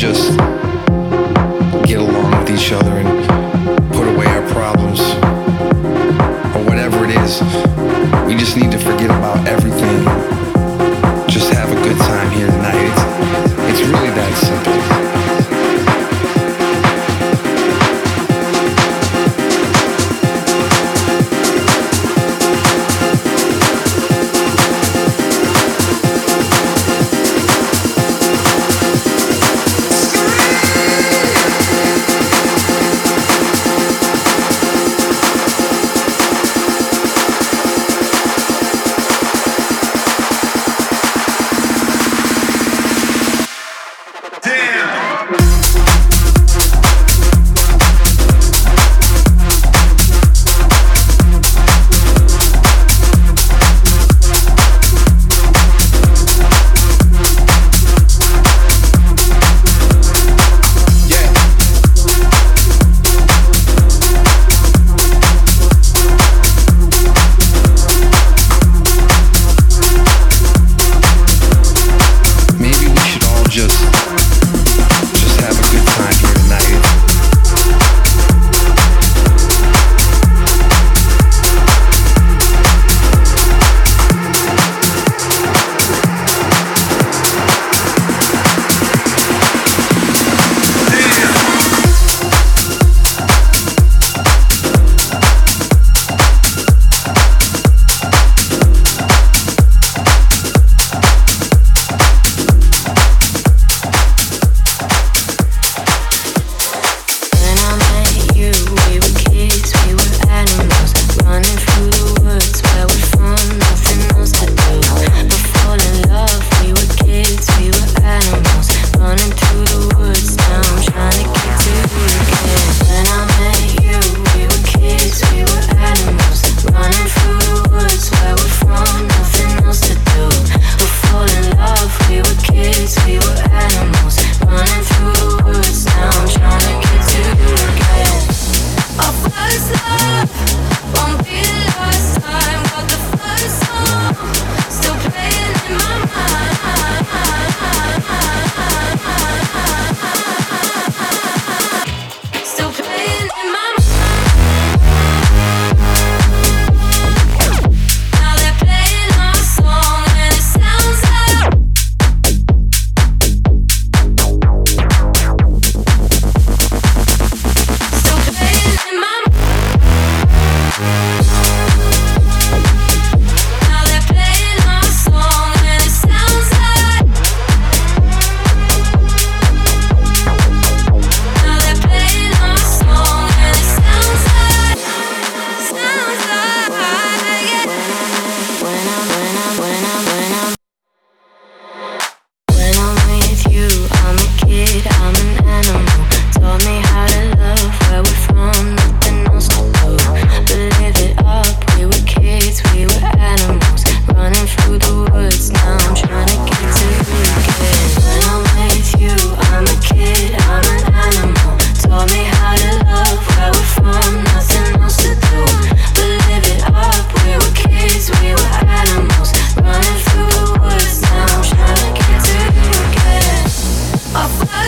Just get along with each other and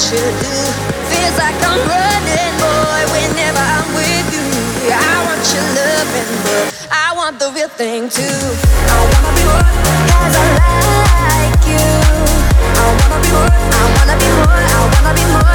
Feels like I'm running, boy, whenever I'm with you. I want your loving, but I want the real thing too. I wanna be I like you. I wanna be more, I wanna be more, I wanna be more.